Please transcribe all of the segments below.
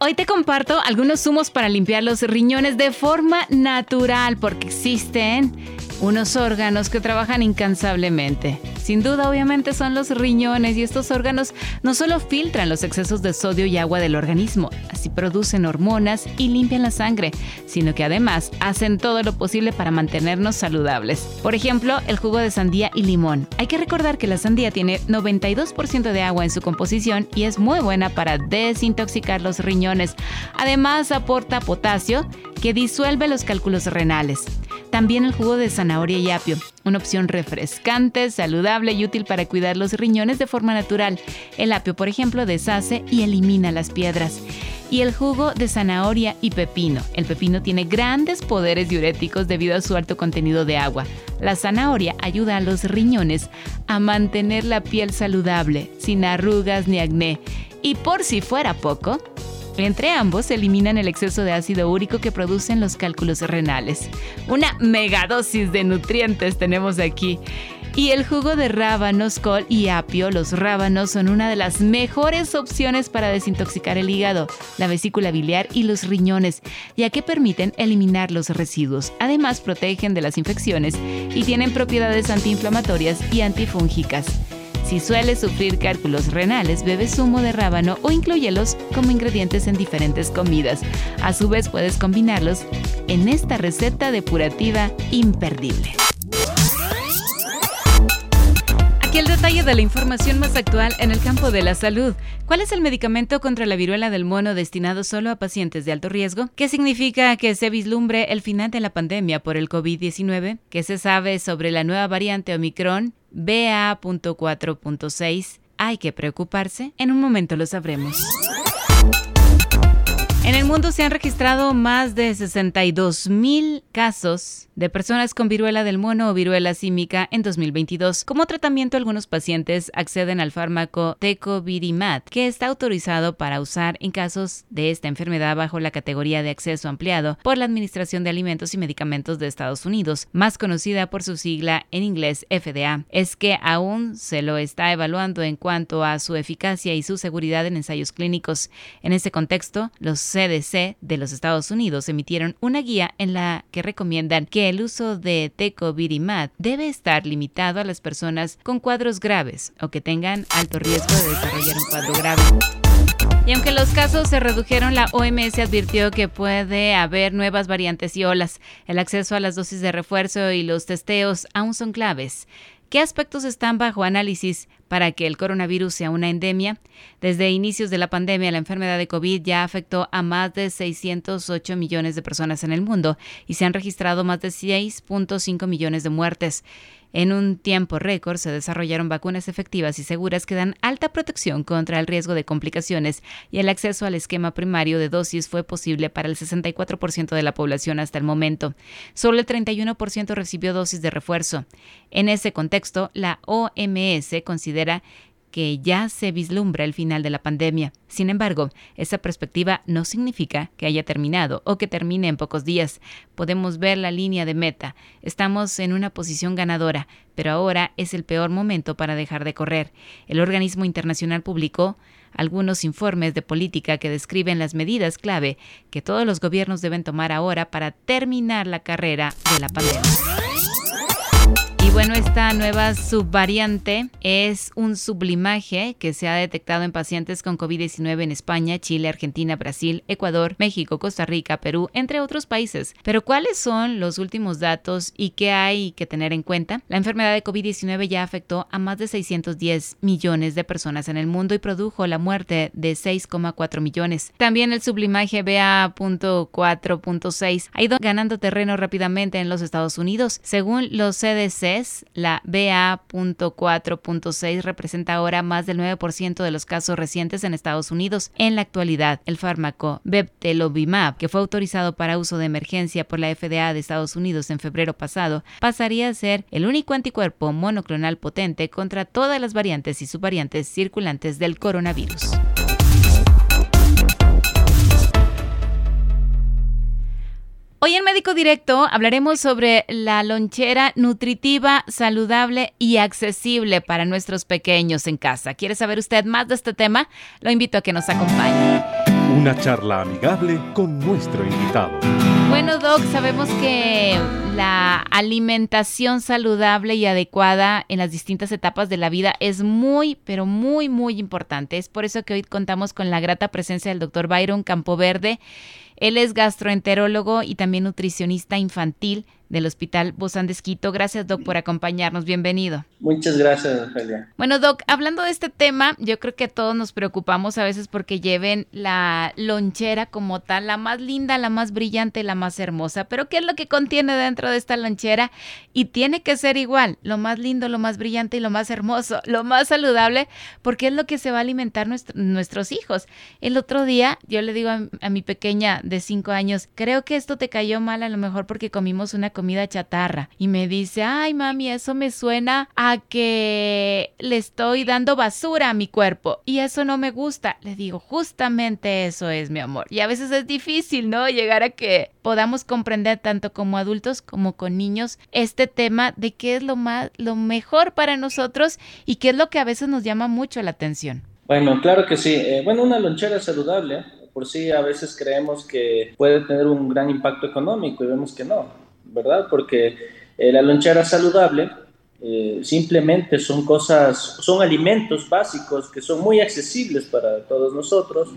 Hoy te comparto algunos zumos para limpiar los riñones de forma natural porque existen unos órganos que trabajan incansablemente. Sin duda, obviamente, son los riñones y estos órganos no solo filtran los excesos de sodio y agua del organismo, así producen hormonas y limpian la sangre, sino que además hacen todo lo posible para mantenernos saludables. Por ejemplo, el jugo de sandía y limón. Hay que recordar que la sandía tiene 92% de agua en su composición y es muy buena para desintoxicar los riñones. Además, aporta potasio que disuelve los cálculos renales. También el jugo de zanahoria y apio, una opción refrescante, saludable y útil para cuidar los riñones de forma natural. El apio, por ejemplo, deshace y elimina las piedras. Y el jugo de zanahoria y pepino. El pepino tiene grandes poderes diuréticos debido a su alto contenido de agua. La zanahoria ayuda a los riñones a mantener la piel saludable, sin arrugas ni acné. Y por si fuera poco, entre ambos eliminan el exceso de ácido úrico que producen los cálculos renales. Una megadosis de nutrientes tenemos aquí. Y el jugo de rábanos, col y apio, los rábanos son una de las mejores opciones para desintoxicar el hígado, la vesícula biliar y los riñones, ya que permiten eliminar los residuos. Además, protegen de las infecciones y tienen propiedades antiinflamatorias y antifúngicas. Si sueles sufrir cálculos renales, bebe zumo de rábano o incluyelos como ingredientes en diferentes comidas. A su vez puedes combinarlos en esta receta depurativa imperdible. Aquí el detalle de la información más actual en el campo de la salud. ¿Cuál es el medicamento contra la viruela del mono destinado solo a pacientes de alto riesgo? ¿Qué significa que se vislumbre el final de la pandemia por el COVID-19? ¿Qué se sabe sobre la nueva variante Omicron BA.4.6? ¿Hay que preocuparse? En un momento lo sabremos. En el mundo se han registrado más de 62 mil casos de personas con viruela del mono o viruela símica en 2022. Como tratamiento, algunos pacientes acceden al fármaco Tecovirimat, que está autorizado para usar en casos de esta enfermedad bajo la categoría de acceso ampliado por la Administración de Alimentos y Medicamentos de Estados Unidos, más conocida por su sigla en inglés FDA. Es que aún se lo está evaluando en cuanto a su eficacia y su seguridad en ensayos clínicos. En ese contexto, los CDC de los Estados Unidos emitieron una guía en la que recomiendan que el uso de tecovirimat debe estar limitado a las personas con cuadros graves o que tengan alto riesgo de desarrollar un cuadro grave. Y aunque los casos se redujeron, la OMS advirtió que puede haber nuevas variantes y olas. El acceso a las dosis de refuerzo y los testeos aún son claves. ¿Qué aspectos están bajo análisis para que el coronavirus sea una endemia? Desde inicios de la pandemia, la enfermedad de COVID ya afectó a más de 608 millones de personas en el mundo y se han registrado más de 6.5 millones de muertes. En un tiempo récord se desarrollaron vacunas efectivas y seguras que dan alta protección contra el riesgo de complicaciones y el acceso al esquema primario de dosis fue posible para el 64% de la población hasta el momento. Solo el 31% recibió dosis de refuerzo. En ese contexto, la OMS considera que ya se vislumbra el final de la pandemia. Sin embargo, esa perspectiva no significa que haya terminado o que termine en pocos días. Podemos ver la línea de meta. Estamos en una posición ganadora, pero ahora es el peor momento para dejar de correr. El organismo internacional publicó algunos informes de política que describen las medidas clave que todos los gobiernos deben tomar ahora para terminar la carrera de la pandemia. Y bueno, esta nueva subvariante es un sublimaje que se ha detectado en pacientes con COVID-19 en España, Chile, Argentina, Brasil, Ecuador, México, Costa Rica, Perú, entre otros países. Pero ¿cuáles son los últimos datos y qué hay que tener en cuenta? La enfermedad de COVID-19 ya afectó a más de 610 millones de personas en el mundo y produjo la muerte de 6,4 millones. También el sublimaje BA.4.6 ha ido ganando terreno rápidamente en los Estados Unidos. Según los CDC, la BA.4.6 representa ahora más del 9% de los casos recientes en Estados Unidos. En la actualidad, el fármaco Bebtelovimab, que fue autorizado para uso de emergencia por la FDA de Estados Unidos en febrero pasado, pasaría a ser el único anticuerpo monoclonal potente contra todas las variantes y subvariantes circulantes del coronavirus. En Médico Directo hablaremos sobre la lonchera nutritiva, saludable y accesible para nuestros pequeños en casa. ¿Quiere saber usted más de este tema? Lo invito a que nos acompañe. Una charla amigable con nuestro invitado. Bueno, Doc, sabemos que la alimentación saludable y adecuada en las distintas etapas de la vida es muy, pero muy, muy importante. Es por eso que hoy contamos con la grata presencia del doctor Byron Campoverde él es gastroenterólogo y también nutricionista infantil del Hospital Bozán de Esquito. Gracias, Doc, por acompañarnos. Bienvenido. Muchas gracias, Ofelia. Bueno, Doc, hablando de este tema, yo creo que todos nos preocupamos a veces porque lleven la lonchera como tal, la más linda, la más brillante, la más hermosa. Pero, ¿qué es lo que contiene dentro de esta lonchera? Y tiene que ser igual, lo más lindo, lo más brillante y lo más hermoso, lo más saludable, porque es lo que se va a alimentar nuestros hijos. El otro día, yo le digo a, a mi pequeña de cinco años, creo que esto te cayó mal a lo mejor porque comimos una comida chatarra. Y me dice, ay mami, eso me suena a que le estoy dando basura a mi cuerpo. Y eso no me gusta. Le digo, justamente eso es mi amor. Y a veces es difícil, ¿no? Llegar a que podamos comprender tanto como adultos como con niños este tema de qué es lo más, lo mejor para nosotros y qué es lo que a veces nos llama mucho la atención. Bueno, claro que sí. Eh, bueno, una lonchera saludable por sí a veces creemos que puede tener un gran impacto económico y vemos que no. ¿Verdad? Porque eh, la lonchera saludable eh, simplemente son cosas, son alimentos básicos que son muy accesibles para todos nosotros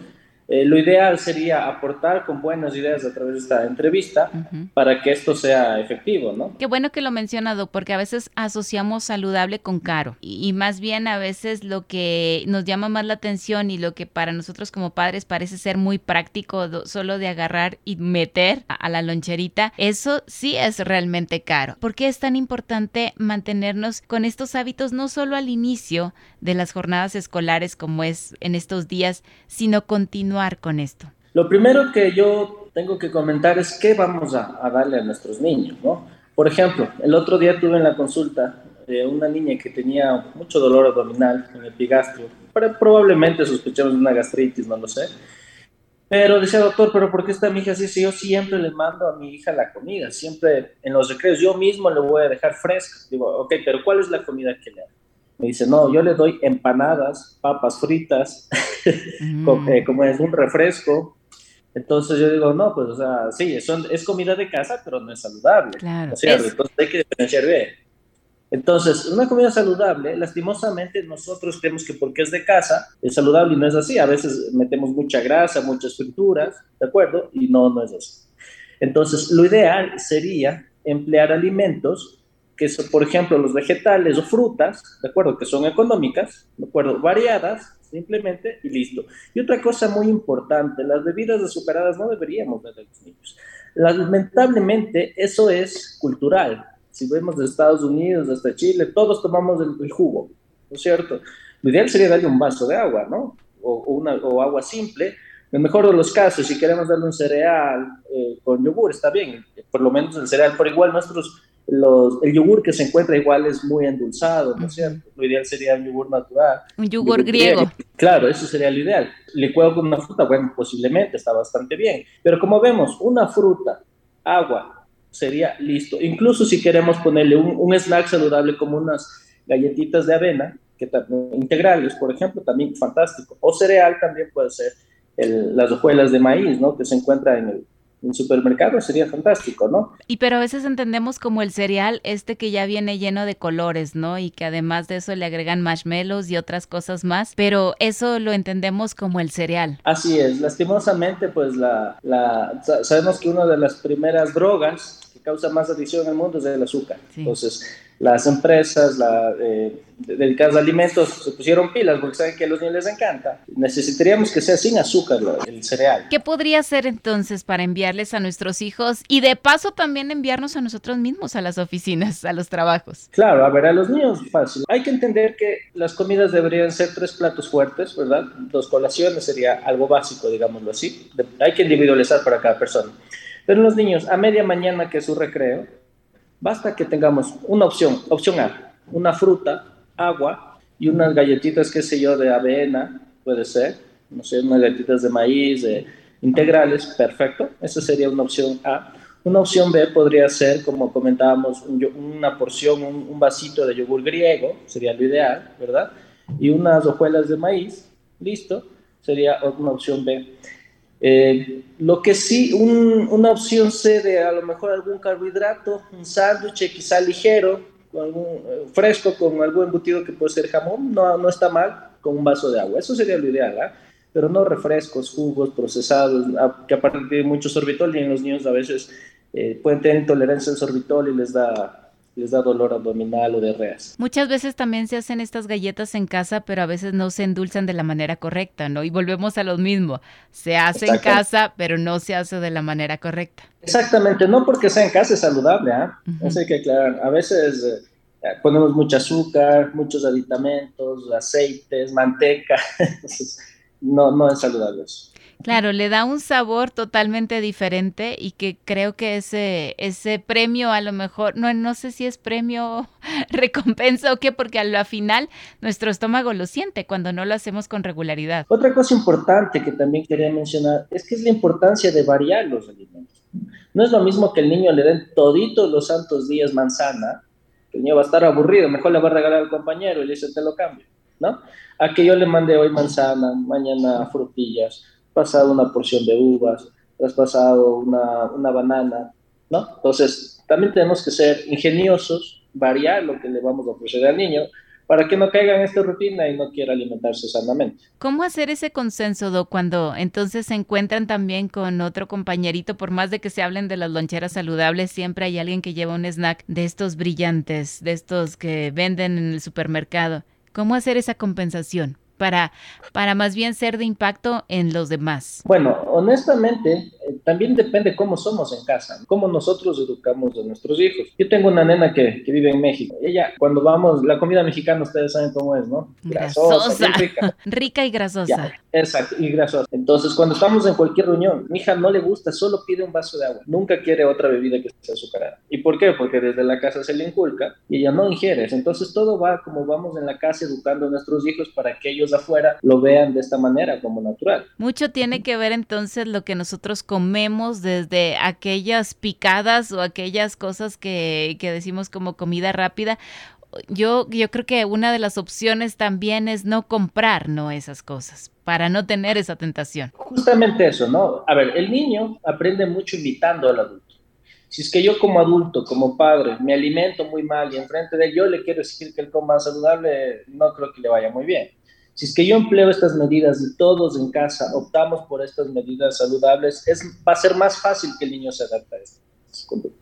eh, lo ideal sería aportar con buenas ideas a través de esta entrevista para que esto sea efectivo, ¿no? Qué bueno que lo menciona, Doc, porque a veces asociamos saludable con caro y, más bien a veces lo que nos llama más la atención y lo que para nosotros como padres parece ser muy práctico, solo de agarrar y meter a, a la loncherita, eso sí es realmente caro. ¿Por qué es tan importante mantenernos con estos hábitos no solo al inicio de las jornadas escolares como es en estos días, sino continuar con esto? Lo primero que yo tengo que comentar es qué vamos a, darle a nuestros niños, ¿no? Por ejemplo, el otro día tuve en la consulta una niña que tenía mucho dolor abdominal en el epigastrio, probablemente sospechamos de una gastritis, no lo sé. Pero decía, doctor, ¿pero por qué está mi hija así? Si yo siempre le mando a mi hija la comida, siempre en los recreos, yo mismo le voy a dejar fresca. Digo, ok, pero ¿cuál es la comida que le hago? Me dice, no, yo le doy empanadas, papas fritas, mm. eh, como es un refresco. Entonces yo digo, no, pues, o sea, sí, es comida de casa, pero no es saludable. Claro. Entonces hay que diferenciar bien. Entonces, una comida saludable, lastimosamente nosotros creemos que porque es de casa es saludable y no es así. A veces metemos mucha grasa, muchas frituras, ¿de acuerdo? Y no, no es así. Entonces, lo ideal sería emplear alimentos que son, por ejemplo, los vegetales o frutas, ¿de acuerdo? Que son económicas, ¿de acuerdo? Variadas, simplemente, y listo. Y otra cosa muy importante, las bebidas azucaradas no deberíamos darle a los niños. Lamentablemente, eso es cultural. Si vemos de Estados Unidos hasta Chile, todos tomamos el, jugo, ¿no es cierto? Lo ideal sería darle un vaso de agua, ¿no? O, una, o agua simple. En el mejor de los casos, si queremos darle un cereal eh, con yogur, está bien, por lo menos el cereal, pero igual nuestros el yogur que se encuentra igual es muy endulzado, ¿no es cierto? Lo ideal sería un yogur natural. Un yogur, griego. Claro, eso sería lo ideal. Licuado con una fruta, bueno, posiblemente está bastante bien. Pero como vemos, una fruta, agua, sería listo. Incluso si queremos ponerle un, snack saludable como unas galletitas de avena, que integrales, por ejemplo, también fantástico. O cereal también puede ser las hojuelas de maíz, ¿no? Que se encuentra en el, en supermercado sería fantástico, ¿no? Y pero a veces entendemos como el cereal este que ya viene lleno de colores, ¿no? Y que además de eso le agregan marshmallows y otras cosas más, pero eso lo entendemos como el cereal. Así es, lastimosamente pues la, la sabemos que una de las primeras drogas que causa más adicción en el mundo es el azúcar. Entonces, las empresas la, eh, dedicadas a alimentos se pusieron pilas porque saben que a los niños les encanta. Necesitaríamos que sea sin azúcar el cereal. ¿Qué podría hacer entonces para enviarles a nuestros hijos y de paso también enviarnos a nosotros mismos a las oficinas, a los trabajos? Claro, a ver, a los niños fácil. Hay que entender que las comidas deberían ser tres platos fuertes, ¿verdad? Dos colaciones sería algo básico, digámoslo así. Hay que individualizar para cada persona. Pero los niños, a media mañana que es su recreo, basta que tengamos una opción, opción A, una fruta, agua y unas galletitas, qué sé yo, de avena, puede ser, no sé, unas galletitas de maíz, de integrales, perfecto, esa sería una opción A. Una opción B podría ser, como comentábamos, una porción, un, vasito de yogur griego, sería lo ideal, ¿verdad? Y unas hojuelas de maíz, listo, sería una opción B. Eh, lo que sí, una opción C de a lo mejor algún carbohidrato, un sándwich quizá ligero, eh, fresco con algún embutido que puede ser jamón, no, no está mal, con un vaso de agua. Eso sería lo ideal, ¿ah? pero no refrescos, jugos procesados, que aparte de mucho sorbitol y en los niños a veces eh, pueden tener intolerancia al sorbitol y les da les da dolor abdominal o diarreas. Muchas veces también se hacen estas galletas en casa, pero a veces no se endulzan de la manera correcta, ¿no? Y volvemos a lo mismo. Se hace en casa, pero no se hace de la manera correcta. Exactamente, no porque sea en casa es saludable, ¿ah? Eso hay que aclarar. A veces eh, ponemos mucho azúcar, muchos aditamentos, aceites, manteca. no, no es saludable eso. Claro, le da un sabor totalmente diferente y que creo que ese, ese premio a lo mejor, no, no sé si es premio, recompensa o qué, porque a la final nuestro estómago lo siente cuando no lo hacemos con regularidad. Otra cosa importante que también quería mencionar es que es la importancia de variar los alimentos. No es lo mismo que el niño le den toditos los santos días manzana, que el niño va a estar aburrido, mejor le va a regalar al compañero y le dice te lo cambio, ¿no? A que yo le mande hoy manzana, mañana frutillas pasado una porción de uvas, has pasado una, una banana, ¿no? Entonces, también tenemos que ser ingeniosos, variar lo que le vamos a ofrecer al niño para que no caiga en esta rutina y no quiera alimentarse sanamente. ¿Cómo hacer ese consenso, Do, cuando entonces se encuentran también con otro compañerito, por más de que se hablen de las loncheras saludables, siempre hay alguien que lleva un snack de estos brillantes, de estos que venden en el supermercado? ¿Cómo hacer esa compensación? Para, para más bien ser de impacto en los demás? Bueno, honestamente, también depende cómo somos en casa, cómo nosotros educamos a nuestros hijos. Yo tengo una nena que, que vive en México. Ella, cuando vamos, la comida mexicana, ustedes saben cómo es, ¿no? Grasosa. rica. rica. y grasosa. exacto, y grasosa. Entonces, cuando estamos en cualquier reunión, mi hija no le gusta, solo pide un vaso de agua. Nunca quiere otra bebida que sea azucarada. ¿Y por qué? Porque desde la casa se le inculca y ella no ingiere. Entonces, todo va como vamos en la casa educando a nuestros hijos para que ellos afuera lo vean de esta manera como natural. Mucho tiene que ver entonces lo que nosotros comemos desde aquellas picadas o aquellas cosas que, que decimos como comida rápida yo, yo creo que una de las opciones también es no comprar, ¿no? Esas cosas, para no tener esa tentación. Justamente eso, ¿no? A ver, el niño aprende mucho imitando al adulto. Si es que yo como adulto, como padre, me alimento muy mal y enfrente de él yo le quiero exigir que él coma saludable, no creo que le vaya muy bien. Si es que yo empleo estas medidas y todos en casa optamos por estas medidas saludables, es, va a ser más fácil que el niño se adapte a estas conductas.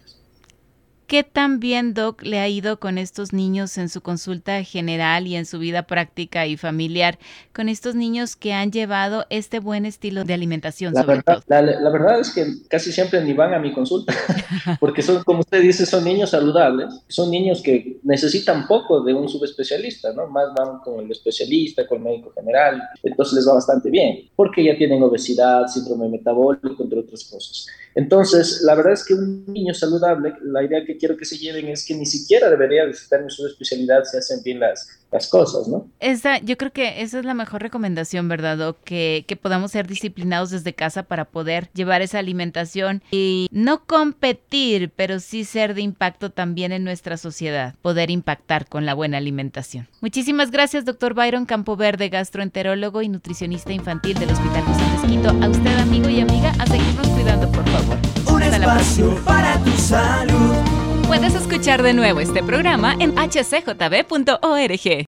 ¿Qué tan bien, Doc, le ha ido con estos niños en su consulta general y en su vida práctica y familiar, con estos niños que han llevado este buen estilo de alimentación? La, verdad, la, verdad es que casi siempre ni van a mi consulta, porque son, como usted dice, son niños saludables, son niños que necesitan poco de un subespecialista, ¿no? Más van con el especialista, con el médico general, entonces les va bastante bien, porque ya tienen obesidad, síndrome metabólico, entre otras cosas. Entonces, la verdad es que un niño saludable, la idea que quiero que se lleven es que ni siquiera debería visitar su especialidad si hacen bien las, las cosas, ¿no? Esa, yo creo que esa es la mejor recomendación, ¿verdad? Que, que podamos ser disciplinados desde casa para poder llevar esa alimentación y no competir, pero sí ser de impacto también en nuestra sociedad, poder impactar con la buena alimentación. Muchísimas gracias, doctor Byron Campoverde, gastroenterólogo y nutricionista infantil del Hospital José Quito. A usted, amigo y amiga, a seguirnos cuidando, por favor. Un espacio para tu salud. Puedes escuchar de nuevo este programa en hcjb.org.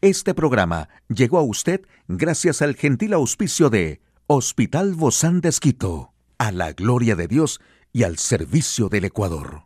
Este programa llegó a usted gracias al gentil auspicio de Hospital Bozán de Esquito, a la gloria de Dios y al servicio del Ecuador.